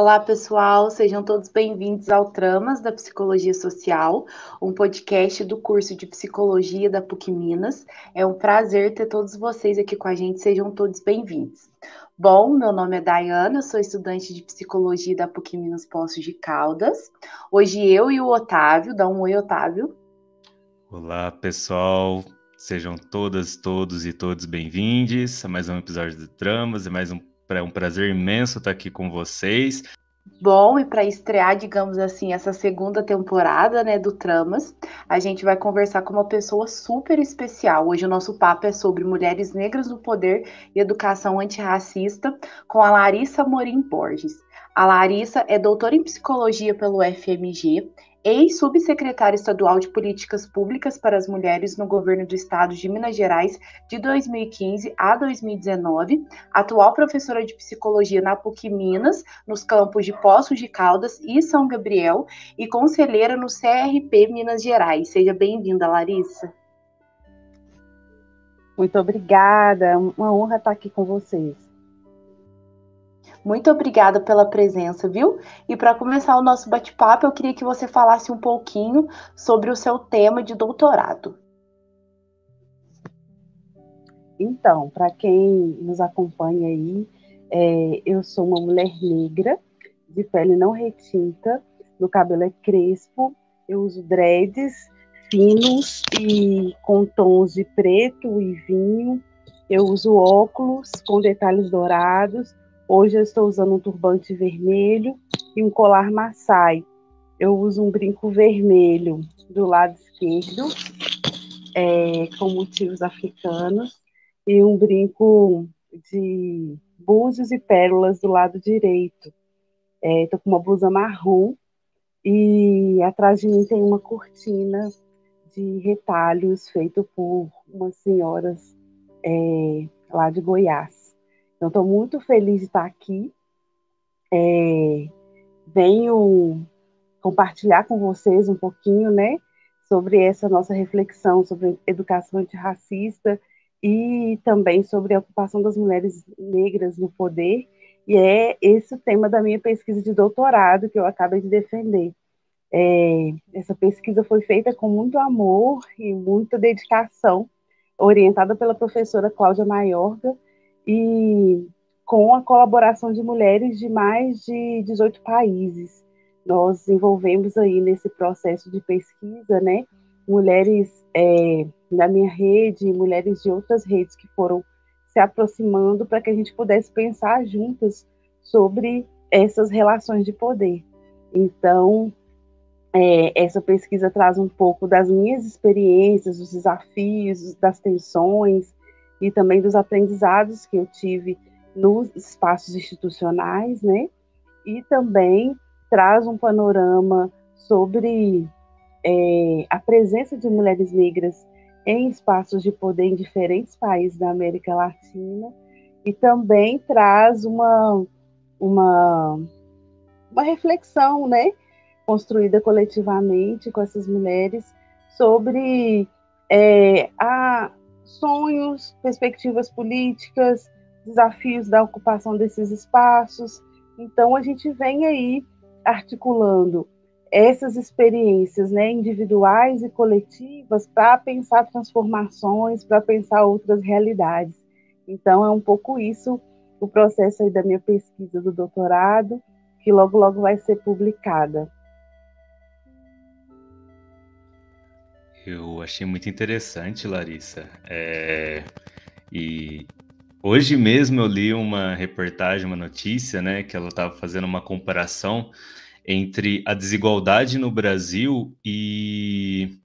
Olá, pessoal, sejam todos bem-vindos ao Tramas da Psicologia Social, um podcast do curso de Psicologia da PUC Minas. É um prazer ter todos vocês aqui com a gente, sejam todos bem-vindos. Bom, meu nome é Dayana, sou estudante de Psicologia da PUC Minas Poços de Caldas. Hoje eu e o Otávio, dá um oi, Otávio. Olá, pessoal, sejam todas, todos e todos bem-vindos a mais um episódio do Tramas, é mais um é um prazer imenso estar aqui com vocês. Bom, e para estrear, digamos assim, essa segunda temporada, né, do Tramas, a gente vai conversar com uma pessoa super especial. Hoje o nosso papo é sobre mulheres negras no poder e educação antirracista com a Larissa Morim Borges. A Larissa é doutora em psicologia pelo FMG ex-subsecretária estadual de Políticas Públicas para as Mulheres no governo do estado de Minas Gerais de 2015 a 2019, atual professora de psicologia na PUC Minas, nos campos de Poços de Caldas e São Gabriel, e conselheira no CRP Minas Gerais. Seja bem-vinda, Larissa. Muito obrigada, uma honra estar aqui com vocês. Muito obrigada pela presença, viu? E para começar o nosso bate-papo, eu queria que você falasse um pouquinho sobre o seu tema de doutorado. Então, para quem nos acompanha aí, é, eu sou uma mulher negra, de pele não retinta, meu cabelo é crespo, eu uso dreads finos e com tons de preto e vinho, eu uso óculos com detalhes dourados, Hoje eu estou usando um turbante vermelho e um colar maçai. Eu uso um brinco vermelho do lado esquerdo, é, com motivos africanos, e um brinco de búzios e pérolas do lado direito. Estou é, com uma blusa marrom e atrás de mim tem uma cortina de retalhos feito por umas senhoras é, lá de Goiás. Então, estou muito feliz de estar aqui. É, venho compartilhar com vocês um pouquinho, né, sobre essa nossa reflexão sobre educação antirracista e também sobre a ocupação das mulheres negras no poder. E é esse o tema da minha pesquisa de doutorado que eu acabei de defender. É, essa pesquisa foi feita com muito amor e muita dedicação, orientada pela professora Cláudia Maiorga, e com a colaboração de mulheres de mais de 18 países. Nós desenvolvemos aí nesse processo de pesquisa, né, mulheres é, da minha rede, mulheres de outras redes que foram se aproximando para que a gente pudesse pensar juntas sobre essas relações de poder. Então, é, essa pesquisa traz um pouco das minhas experiências, dos desafios, das tensões, e também dos aprendizados que eu tive nos espaços institucionais, né? E também traz um panorama sobre é, a presença de mulheres negras em espaços de poder em diferentes países da América Latina e também traz uma, uma, uma reflexão, né, construída coletivamente com essas mulheres sobre é, a, sonhos, perspectivas políticas, desafios da ocupação desses espaços. Então, a gente vem aí articulando essas experiências né, individuais e coletivas para pensar transformações, para pensar outras realidades. Então, é um pouco isso o processo aí da minha pesquisa do doutorado, que logo, logo vai ser publicada. Eu achei muito interessante, Larissa. É... E hoje mesmo eu li uma reportagem, uma notícia, né, que ela estava fazendo uma comparação entre a desigualdade no Brasil e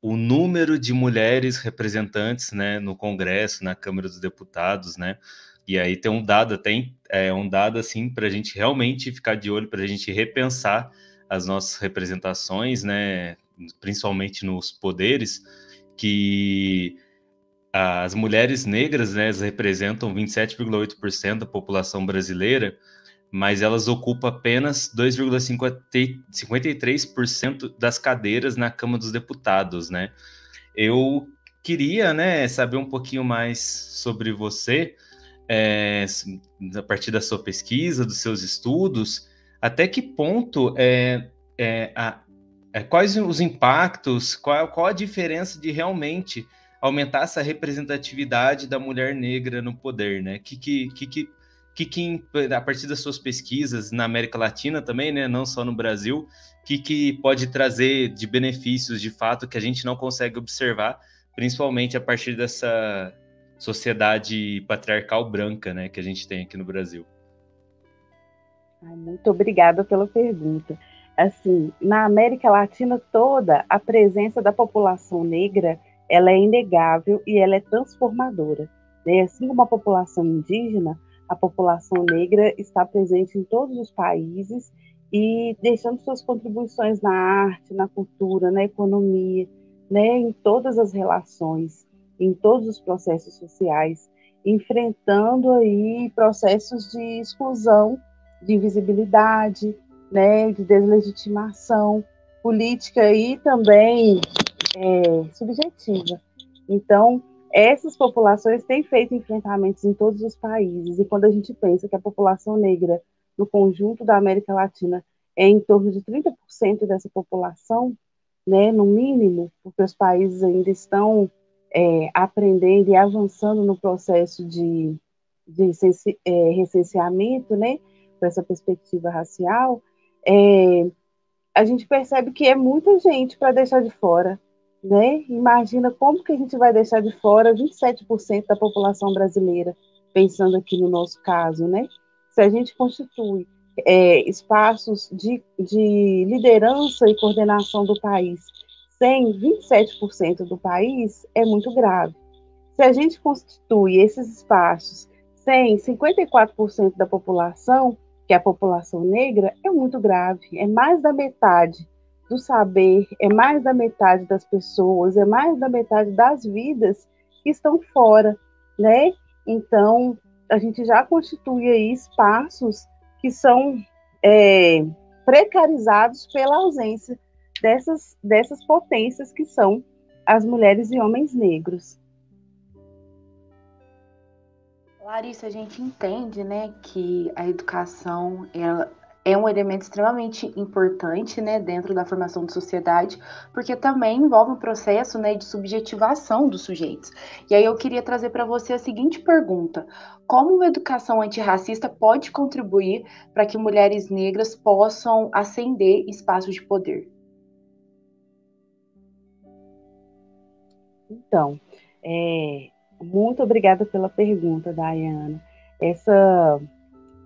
o número de mulheres representantes, né, no Congresso, na Câmara dos Deputados, né? E aí tem um dado, tem é, um dado assim para a gente realmente ficar de olho, para a gente repensar as nossas representações, né? Principalmente nos poderes, que as mulheres negras né, representam 27,8% da população brasileira, mas elas ocupam apenas 2,53% das cadeiras na Câmara dos Deputados, né? Eu queria, né, saber um pouquinho mais sobre você, é, a partir da sua pesquisa, dos seus estudos, até que ponto é, é, a, é, quais os impactos, qual, qual a diferença de realmente aumentar essa representatividade da mulher negra no poder, né? Que, que, que, que, que a partir das suas pesquisas na América Latina também, né? Não só no Brasil, que, que pode trazer de benefícios de fato que a gente não consegue observar, principalmente a partir dessa sociedade patriarcal branca, né? Que a gente tem aqui no Brasil. Muito obrigada pela pergunta. Assim, na América Latina toda, a presença da população negra ela é inegável e ela é transformadora. Né? Assim como a população indígena, a população negra está presente em todos os países e deixando suas contribuições na arte, na cultura, na economia, né, em todas as relações, em todos os processos sociais, enfrentando aí processos de exclusão, de invisibilidade, né, de deslegitimação política e também é, subjetiva. Então, essas populações têm feito enfrentamentos em todos os países, e quando a gente pensa que a população negra no conjunto da América Latina é em torno de 30% dessa população, né, no mínimo, porque os países ainda estão é, aprendendo e avançando no processo de, de é, recenseamento, né, com essa perspectiva racial, é, a gente percebe que é muita gente para deixar de fora, né? Imagina como que a gente vai deixar de fora 27% da população brasileira, pensando aqui no nosso caso, né? Se a gente constitui é, espaços de, de liderança e coordenação do país sem 27% do país, é muito grave. Se a gente constitui esses espaços sem 54% da população, que a população negra, é muito grave. É mais da metade do saber, é mais da metade das pessoas, é mais da metade das vidas que estão fora, né? Então, a gente já constitui aí espaços que são é, precarizados pela ausência dessas, dessas potências que são as mulheres e homens negros. Larissa, a gente entende, né, que a educação ela, é um elemento extremamente importante, né, dentro da formação de sociedade, porque também envolve um processo, né, de subjetivação dos sujeitos. E aí eu queria trazer para você a seguinte pergunta: como uma educação antirracista pode contribuir para que mulheres negras possam ascender espaços de poder? Então, é, muito obrigada pela pergunta, Dayana. Essa,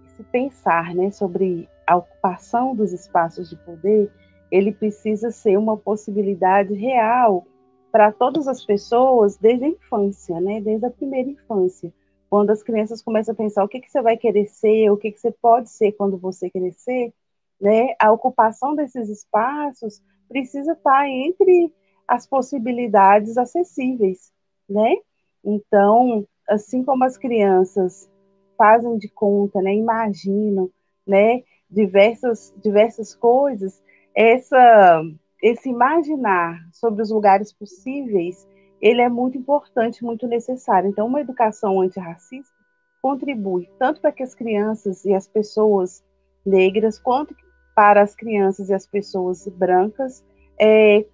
esse pensar né, sobre a ocupação dos espaços de poder, ele precisa ser uma possibilidade real para todas as pessoas desde a infância, né, desde a primeira infância. Quando as crianças começam a pensar o que, que você vai querer ser, o que, que você pode ser quando você crescer, né, a ocupação desses espaços precisa estar entre as possibilidades acessíveis, né? Então, assim como as crianças fazem de conta, né, imaginam, né, diversas, diversas coisas, essa, esse imaginar sobre os lugares possíveis, ele é muito importante, muito necessário. Então, uma educação antirracista contribui tanto para que as crianças e as pessoas negras, quanto para as crianças e as pessoas brancas é,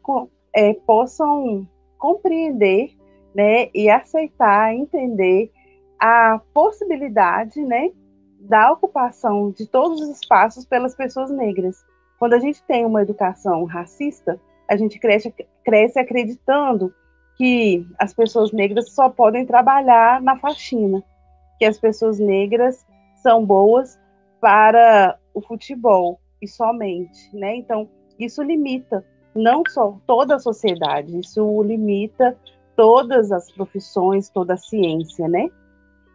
é, possam compreender né, e aceitar, entender a possibilidade né, da ocupação de todos os espaços pelas pessoas negras. Quando a gente tem uma educação racista, a gente cresce, cresce acreditando que as pessoas negras só podem trabalhar na faxina, que as pessoas negras são boas para o futebol e somente, né? Então, isso limita não só toda a sociedade, isso limita todas as profissões, toda a ciência, né?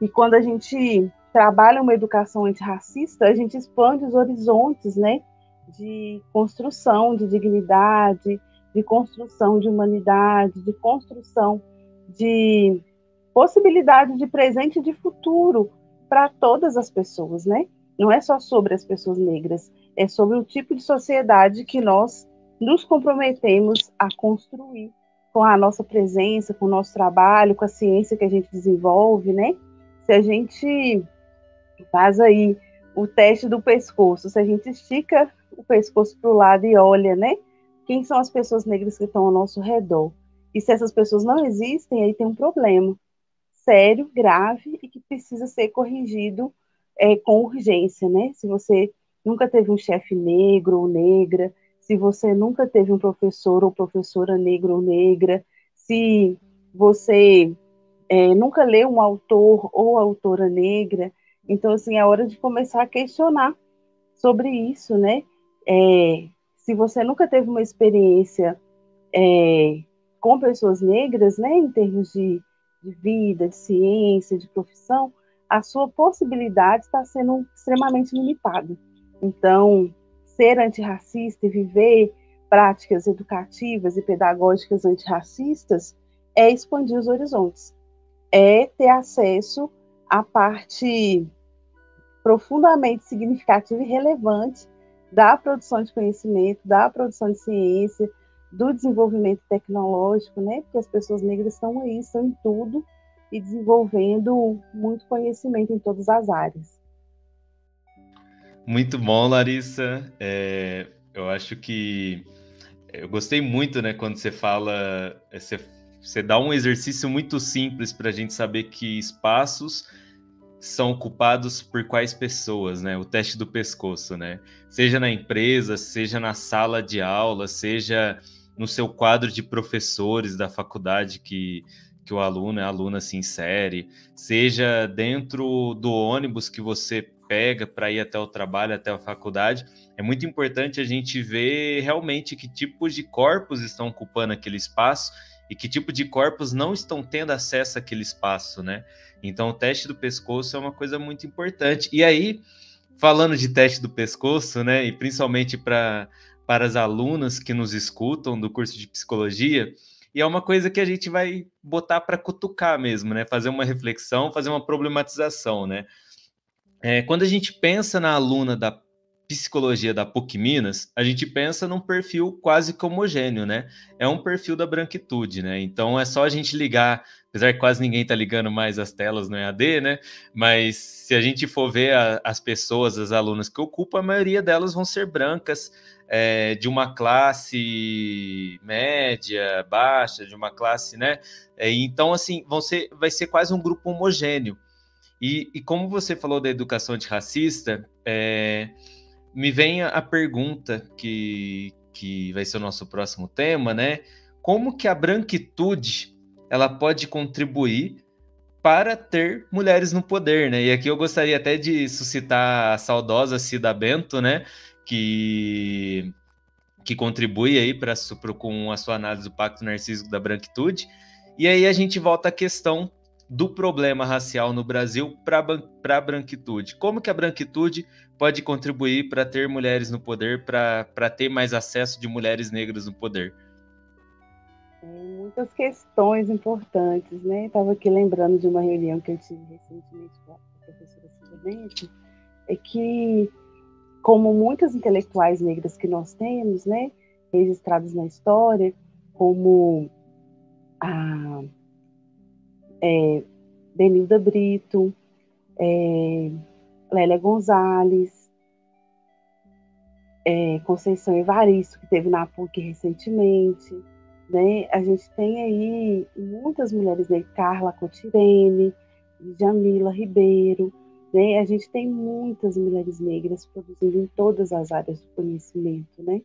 E quando a gente trabalha uma educação antirracista, a gente expande os horizontes, né, de construção de dignidade, de construção de humanidade, de construção de possibilidade de presente e de futuro para todas as pessoas, né? Não é só sobre as pessoas negras, é sobre o tipo de sociedade que nós nos comprometemos a construir com a nossa presença, com o nosso trabalho, com a ciência que a gente desenvolve, né? Se a gente faz aí o teste do pescoço, se a gente estica o pescoço para o lado e olha, né? Quem são as pessoas negras que estão ao nosso redor? E se essas pessoas não existem, aí tem um problema sério, grave e que precisa ser corrigido é, com urgência, né? Se você nunca teve um chefe negro ou negra, se você nunca teve um professor ou professora negro ou negra, se você é, nunca leu um autor ou autora negra, então assim é hora de começar a questionar sobre isso, né? É, se você nunca teve uma experiência é, com pessoas negras, né, em termos de, de vida, de ciência, de profissão, a sua possibilidade está sendo extremamente limitada. Então, ser antirracista e viver práticas educativas e pedagógicas antirracistas é expandir os horizontes, é ter acesso à parte profundamente significativa e relevante da produção de conhecimento, da produção de ciência, do desenvolvimento tecnológico, né? Porque as pessoas negras estão aí, estão em tudo e desenvolvendo muito conhecimento em todas as áreas. Muito bom, Larissa. É, eu acho que eu gostei muito, né, quando você fala, você, você dá um exercício muito simples para a gente saber que espaços são ocupados por quais pessoas, né? O teste do pescoço, né? Seja na empresa, seja na sala de aula, seja no seu quadro de professores da faculdade que, que o aluno a aluna se insere, seja dentro do ônibus que você pega para ir até o trabalho, até a faculdade. É muito importante a gente ver realmente que tipos de corpos estão ocupando aquele espaço e que tipo de corpos não estão tendo acesso àquele espaço, né? Então, o teste do pescoço é uma coisa muito importante. E aí, falando de teste do pescoço, né, e principalmente para para as alunas que nos escutam do curso de psicologia, e é uma coisa que a gente vai botar para cutucar mesmo, né? Fazer uma reflexão, fazer uma problematização, né? É, quando a gente pensa na aluna da psicologia da PUC Minas, a gente pensa num perfil quase que homogêneo, né? É um perfil da branquitude, né? Então é só a gente ligar, apesar que quase ninguém tá ligando mais as telas no EAD, né? Mas se a gente for ver a, as pessoas, as alunas que ocupam, a maioria delas vão ser brancas, é, de uma classe média, baixa, de uma classe, né? É, então, assim, vão ser, vai ser quase um grupo homogêneo. E, e como você falou da educação antirracista, é, me vem a pergunta que, que vai ser o nosso próximo tema, né? Como que a branquitude ela pode contribuir para ter mulheres no poder, né? E aqui eu gostaria até de suscitar a saudosa Cida Bento, né? Que, que contribui aí para com a sua análise do Pacto Narcísico da Branquitude. E aí a gente volta à questão do problema racial no Brasil para a branquitude. Como que a branquitude pode contribuir para ter mulheres no poder, para ter mais acesso de mulheres negras no poder? muitas questões importantes, né? Estava aqui lembrando de uma reunião que eu tive recentemente com a professora Silvia é que, como muitas intelectuais negras que nós temos, né, registradas na história, como a é, Benilda Brito, é, Lélia Gonzalez, é, Conceição Evaristo, que teve na PUC recentemente. Né? A gente tem aí muitas mulheres, né? Carla Cotirene, Jamila Ribeiro, né? A gente tem muitas mulheres negras produzindo em todas as áreas do conhecimento, né?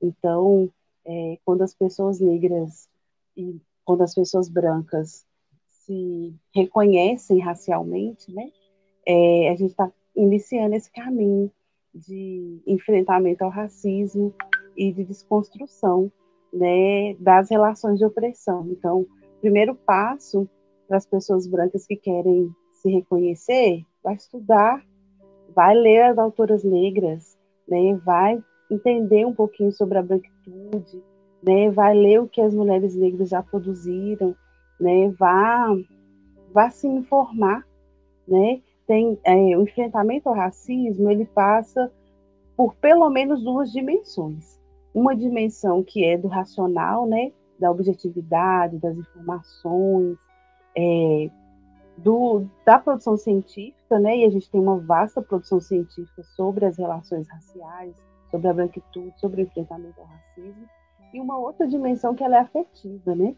Então, é, quando as pessoas negras e quando as pessoas brancas se reconhecem racialmente, né? É, a gente está iniciando esse caminho de enfrentamento ao racismo e de desconstrução né, das relações de opressão. Então, primeiro passo para as pessoas brancas que querem se reconhecer, vai estudar, vai ler as autoras negras, né, vai entender um pouquinho sobre a branquitude, né, vai ler o que as mulheres negras já produziram, né, vá, vá se informar, né, tem é, o enfrentamento ao racismo, ele passa por pelo menos duas dimensões. Uma dimensão que é do racional, né, da objetividade, das informações, é, do, da produção científica, né? E a gente tem uma vasta produção científica sobre as relações raciais, sobre a branquitude, sobre o enfrentamento ao racismo. E uma outra dimensão que ela é afetiva, né?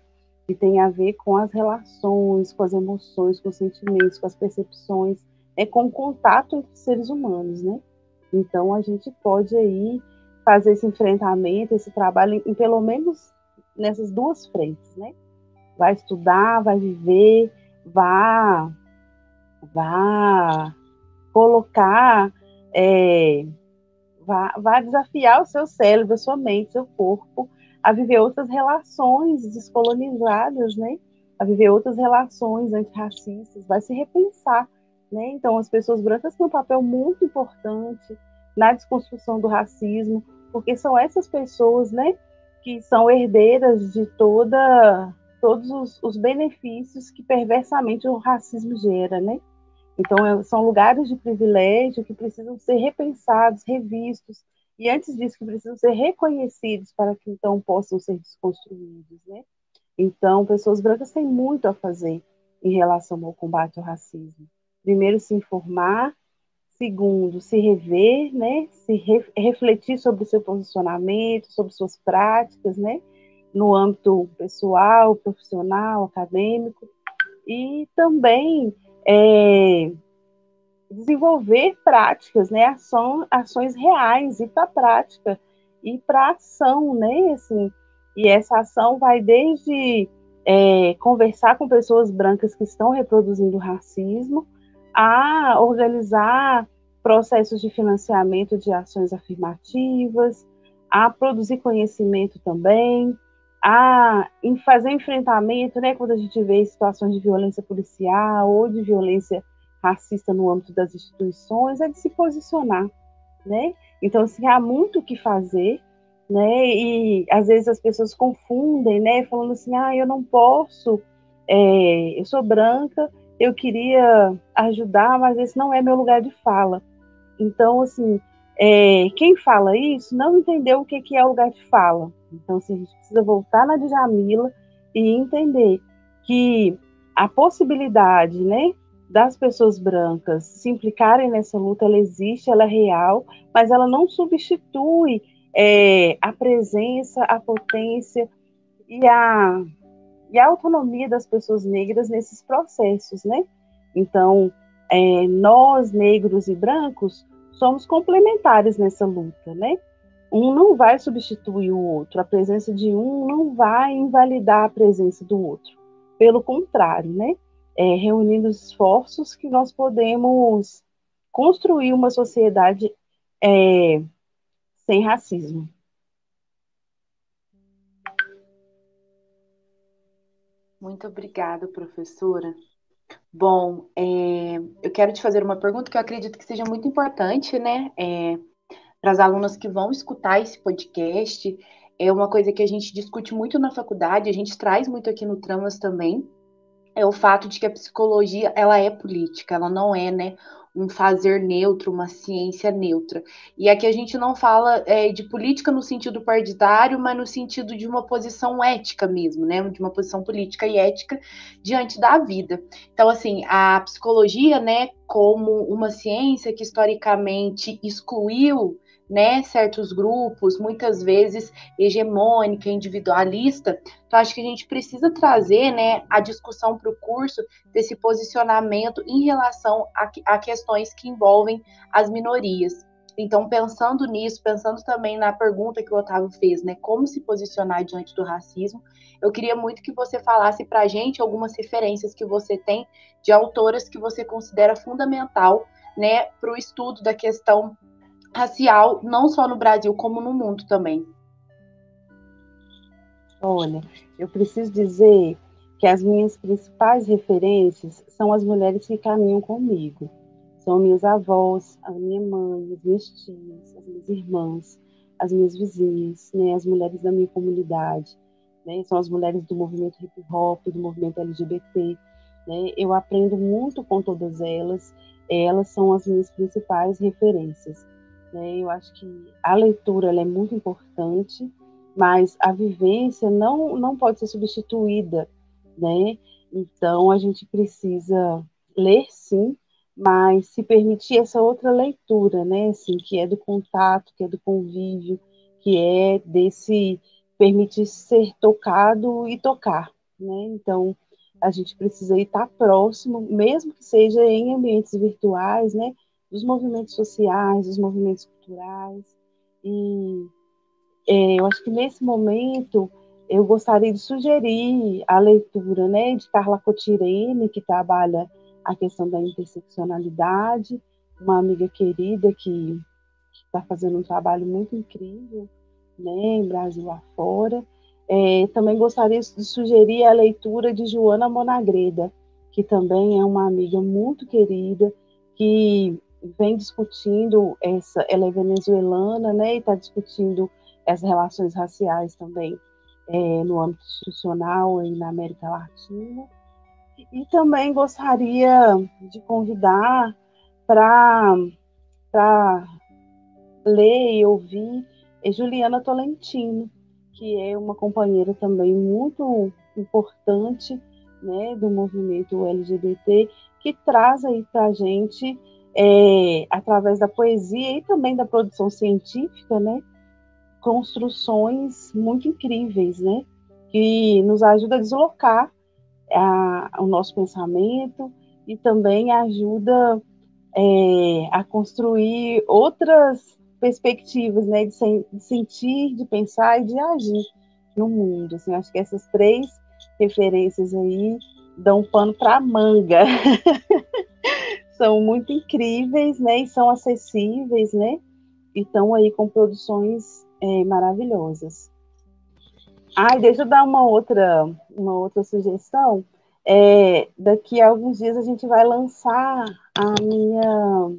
Que tem a ver com as relações, com as emoções, com os sentimentos, com as percepções, é com o contato entre seres humanos, né? Então a gente pode aí fazer esse enfrentamento, esse trabalho em pelo menos nessas duas frentes, né? Vai estudar, vai viver, vá, vá colocar, é, vá, vá desafiar o seu cérebro, a sua mente, seu corpo a viver outras relações descolonizadas, né? A viver outras relações antirracistas, vai se repensar, né? Então, as pessoas brancas têm um papel muito importante na desconstrução do racismo, porque são essas pessoas, né, que são herdeiras de toda todos os, os, benefícios que perversamente o racismo gera, né? Então, é, são lugares de privilégio que precisam ser repensados, revistos, e antes disso, que precisam ser reconhecidos para que então possam ser desconstruídos, né? Então, pessoas brancas têm muito a fazer em relação ao combate ao racismo. Primeiro, se informar, segundo, se rever, né? Se re refletir sobre o seu posicionamento, sobre suas práticas, né? no âmbito pessoal, profissional, acadêmico, e também é, desenvolver práticas, né, ação, ações reais, ir para a prática, ir para a ação, né, assim, e essa ação vai desde é, conversar com pessoas brancas que estão reproduzindo racismo, a organizar processos de financiamento de ações afirmativas, a produzir conhecimento também, a fazer enfrentamento, né, quando a gente vê situações de violência policial ou de violência racista no âmbito das instituições, é de se posicionar, né? Então, assim, há muito o que fazer, né? E às vezes as pessoas confundem, né? Falando assim, ah, eu não posso, é, eu sou branca, eu queria ajudar, mas esse não é meu lugar de fala. Então, assim, é, quem fala isso não entendeu o que, que é o lugar de fala. Então, assim, a gente precisa voltar na Djamila e entender que a possibilidade, né, das pessoas brancas se implicarem nessa luta, ela existe, ela é real, mas ela não substitui é, a presença, a potência e a, e a autonomia das pessoas negras nesses processos, né? Então, é, nós, negros e brancos, somos complementares nessa luta, né? Um não vai substituir o outro, a presença de um não vai invalidar a presença do outro. Pelo contrário, né? É, reunindo esforços que nós podemos construir uma sociedade é, sem racismo. Muito obrigada, professora. Bom, é, eu quero te fazer uma pergunta que eu acredito que seja muito importante, né? É, para as alunas que vão escutar esse podcast. É uma coisa que a gente discute muito na faculdade, a gente traz muito aqui no Tramas também. É o fato de que a psicologia ela é política, ela não é, né? um fazer neutro, uma ciência neutra. E aqui a gente não fala é, de política no sentido partidário, mas no sentido de uma posição ética mesmo, né? De uma posição política e ética diante da vida. Então, assim, a psicologia, né, como uma ciência que historicamente excluiu né, certos grupos, muitas vezes hegemônica, individualista. Então, acho que a gente precisa trazer né, a discussão para o curso desse posicionamento em relação a, a questões que envolvem as minorias. Então, pensando nisso, pensando também na pergunta que o Otávio fez, né, como se posicionar diante do racismo, eu queria muito que você falasse para a gente algumas referências que você tem de autoras que você considera fundamental, né, para o estudo da questão racial, não só no Brasil, como no mundo também? Olha, eu preciso dizer que as minhas principais referências são as mulheres que caminham comigo. São minhas avós, a minha mãe, as minhas tias, as minhas irmãs, as minhas vizinhas, né, as mulheres da minha comunidade, né, são as mulheres do movimento hip hop, do movimento LGBT. Né, eu aprendo muito com todas elas, elas são as minhas principais referências. Né? Eu acho que a leitura é muito importante, mas a vivência não, não pode ser substituída, né? Então a gente precisa ler sim, mas se permitir essa outra leitura, né, assim, que é do contato, que é do convívio, que é desse permitir ser tocado e tocar, né? Então, a gente precisa estar próximo, mesmo que seja em ambientes virtuais, né, dos movimentos sociais, dos movimentos culturais. E é, eu acho que nesse momento eu gostaria de sugerir a leitura, né, de Carla Cotirene, que trabalha a questão da interseccionalidade, uma amiga querida que está fazendo um trabalho muito incrível, né, em Brasil afora. É, também gostaria de sugerir a leitura de Joana Monagreda, que também é uma amiga muito querida, que vem discutindo essa, ela é venezuelana, né, e está discutindo as relações raciais também é, no âmbito institucional e na América Latina. E também gostaria de convidar para ler e ouvir Juliana Tolentino, que é uma companheira também muito importante né, do movimento LGBT, que traz aí para a gente, é, através da poesia e também da produção científica, né, construções muito incríveis, né, que nos ajuda a deslocar a, o nosso pensamento e também ajuda é, a construir outras perspectivas, né, de, de, sentir, de pensar e de agir no mundo. Assim, acho que essas três referências aí dão pano para manga. são muito incríveis, né, e são acessíveis, né, e estão aí com produções é, maravilhosas. Ah, deixa eu dar uma outra, uma outra sugestão. É, daqui a alguns dias a gente vai lançar a minha,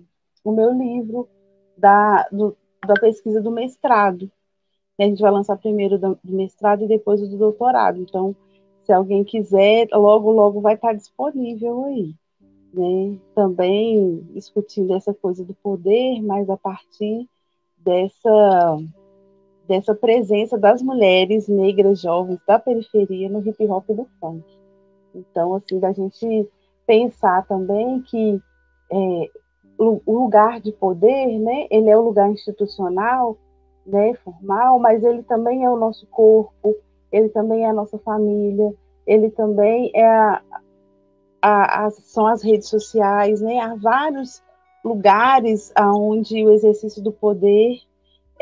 o meu livro da, do, da pesquisa do mestrado. A gente vai lançar primeiro do mestrado e depois o do doutorado. Então, se alguém quiser, logo, logo vai estar disponível aí. Né? Também discutindo essa coisa do poder, mas a partir dessa, dessa presença das mulheres negras jovens da periferia no hip hop do funk. Então, assim, da gente pensar também que é, o lugar de poder, né? Ele é o lugar institucional, né? Formal, mas ele também é o nosso corpo, ele também é a nossa família, ele também é a, a, a, são as redes sociais, né? Há vários lugares onde o exercício do poder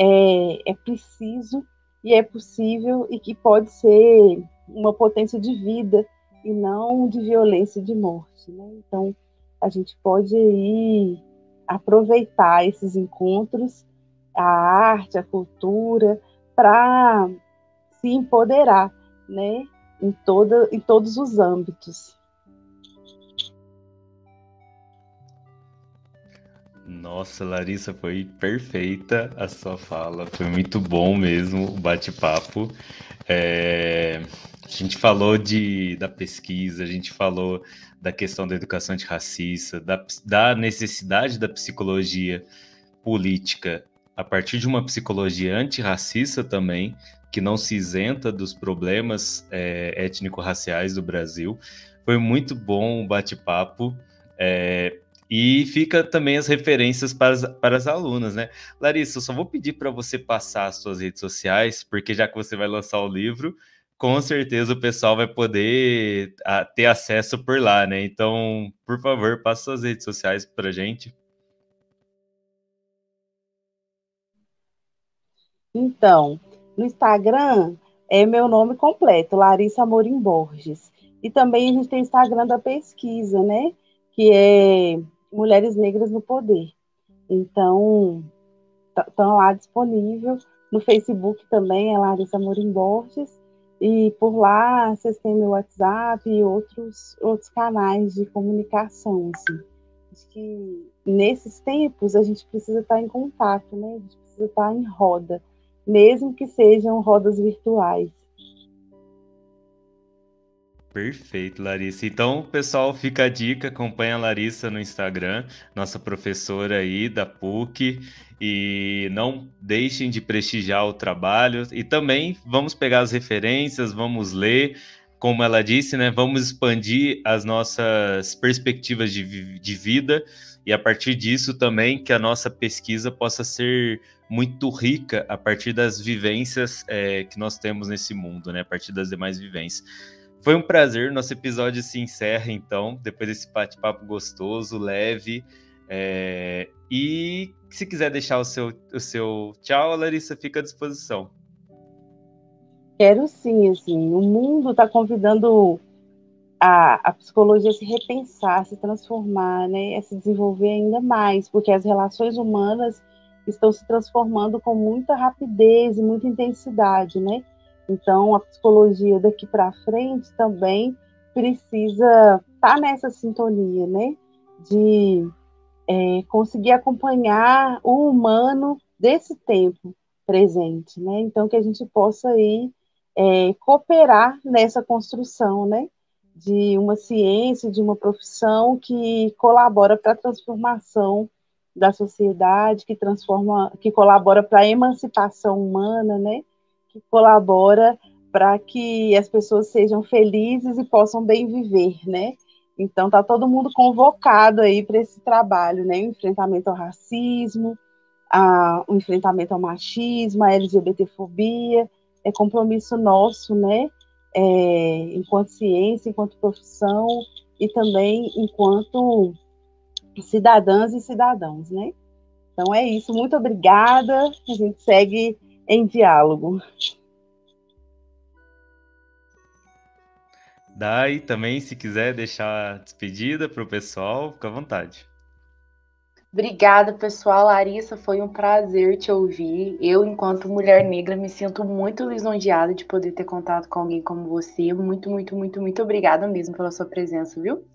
é, é preciso e é possível e que pode ser uma potência de vida e não de violência e de morte, né? Então a gente pode aí aproveitar esses encontros, a arte, a cultura, para se empoderar, né, em, toda, em todos os âmbitos. Nossa, Larissa, foi perfeita a sua fala, foi muito bom mesmo o bate-papo. É, a gente falou de, da pesquisa, a gente falou da questão da educação antirracista, da, da necessidade da psicologia política a partir de uma psicologia antirracista também, que não se isenta dos problemas é, étnico-raciais do Brasil. Foi muito bom o bate-papo. É, e fica também as referências para as, para as alunas, né? Larissa, eu só vou pedir para você passar as suas redes sociais, porque já que você vai lançar o livro, com certeza o pessoal vai poder a, ter acesso por lá, né? Então, por favor, passe suas redes sociais para gente. Então, no Instagram é meu nome completo, Larissa Amorim Borges. E também a gente tem o Instagram da pesquisa, né? Que é Mulheres Negras no Poder. Então, estão lá disponível. No Facebook também é Larissa Amorim Borges. E por lá vocês têm meu WhatsApp e outros, outros canais de comunicação. Assim. Acho que nesses tempos a gente precisa estar em contato, né? A gente precisa estar em roda, mesmo que sejam rodas virtuais. Perfeito, Larissa. Então, pessoal, fica a dica, acompanha a Larissa no Instagram, nossa professora aí da PUC, e não deixem de prestigiar o trabalho. E também vamos pegar as referências, vamos ler, como ela disse, né, vamos expandir as nossas perspectivas de, de vida e a partir disso também que a nossa pesquisa possa ser muito rica a partir das vivências é, que nós temos nesse mundo, né, a partir das demais vivências. Foi um prazer, nosso episódio se encerra então, depois desse bate-papo gostoso, leve, é, e se quiser deixar o seu, o seu tchau, Larissa, fica à disposição. Quero sim, assim, o mundo está convidando a, a psicologia a se repensar, a se transformar, né, a se desenvolver ainda mais, porque as relações humanas estão se transformando com muita rapidez e muita intensidade, né? Então, a psicologia daqui para frente também precisa estar tá nessa sintonia, né? De é, conseguir acompanhar o humano desse tempo presente, né? Então, que a gente possa ir é, cooperar nessa construção, né? De uma ciência, de uma profissão que colabora para a transformação da sociedade, que transforma, que colabora para a emancipação humana, né? Que colabora para que as pessoas sejam felizes e possam bem viver, né? Então tá todo mundo convocado aí para esse trabalho, né? O enfrentamento ao racismo, a, o enfrentamento ao machismo, a LGBTfobia, é compromisso nosso, né? É, enquanto ciência, enquanto profissão e também enquanto cidadãs e cidadãos, né? Então é isso, muito obrigada. A gente segue em diálogo. Dai, também, se quiser deixar despedida para o pessoal, fica à vontade. Obrigada, pessoal. Larissa, foi um prazer te ouvir. Eu, enquanto mulher negra, me sinto muito lisonjeada de poder ter contato com alguém como você. Muito, muito, muito, muito obrigada mesmo pela sua presença, viu?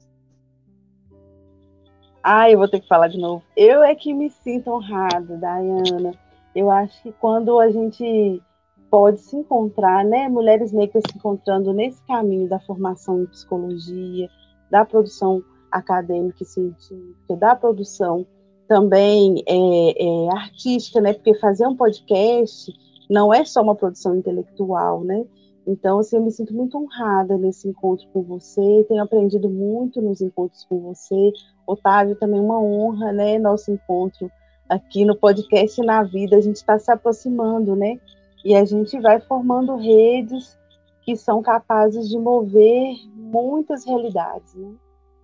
Ah, eu vou ter que falar de novo. Eu é que me sinto honrada, Dayana. Eu acho que quando a gente pode se encontrar, né, mulheres negras se encontrando nesse caminho da formação em psicologia, da produção acadêmica e científica, da produção também é, é, artística, né? Porque fazer um podcast não é só uma produção intelectual, né? Então, assim, eu me sinto muito honrada nesse encontro com você, tenho aprendido muito nos encontros com você. Otávio, também uma honra, né? Nosso encontro aqui no podcast na vida, a gente está se aproximando, né? E a gente vai formando redes que são capazes de mover muitas realidades, né?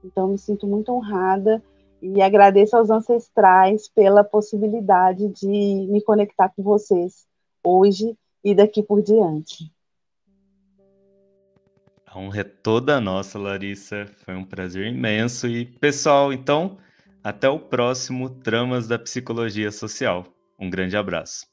Então, me sinto muito honrada e agradeço aos ancestrais pela possibilidade de me conectar com vocês hoje e daqui por diante. A honra é toda nossa, Larissa. Foi um prazer imenso. E, pessoal, então, até o próximo Tramas da Psicologia Social. Um grande abraço.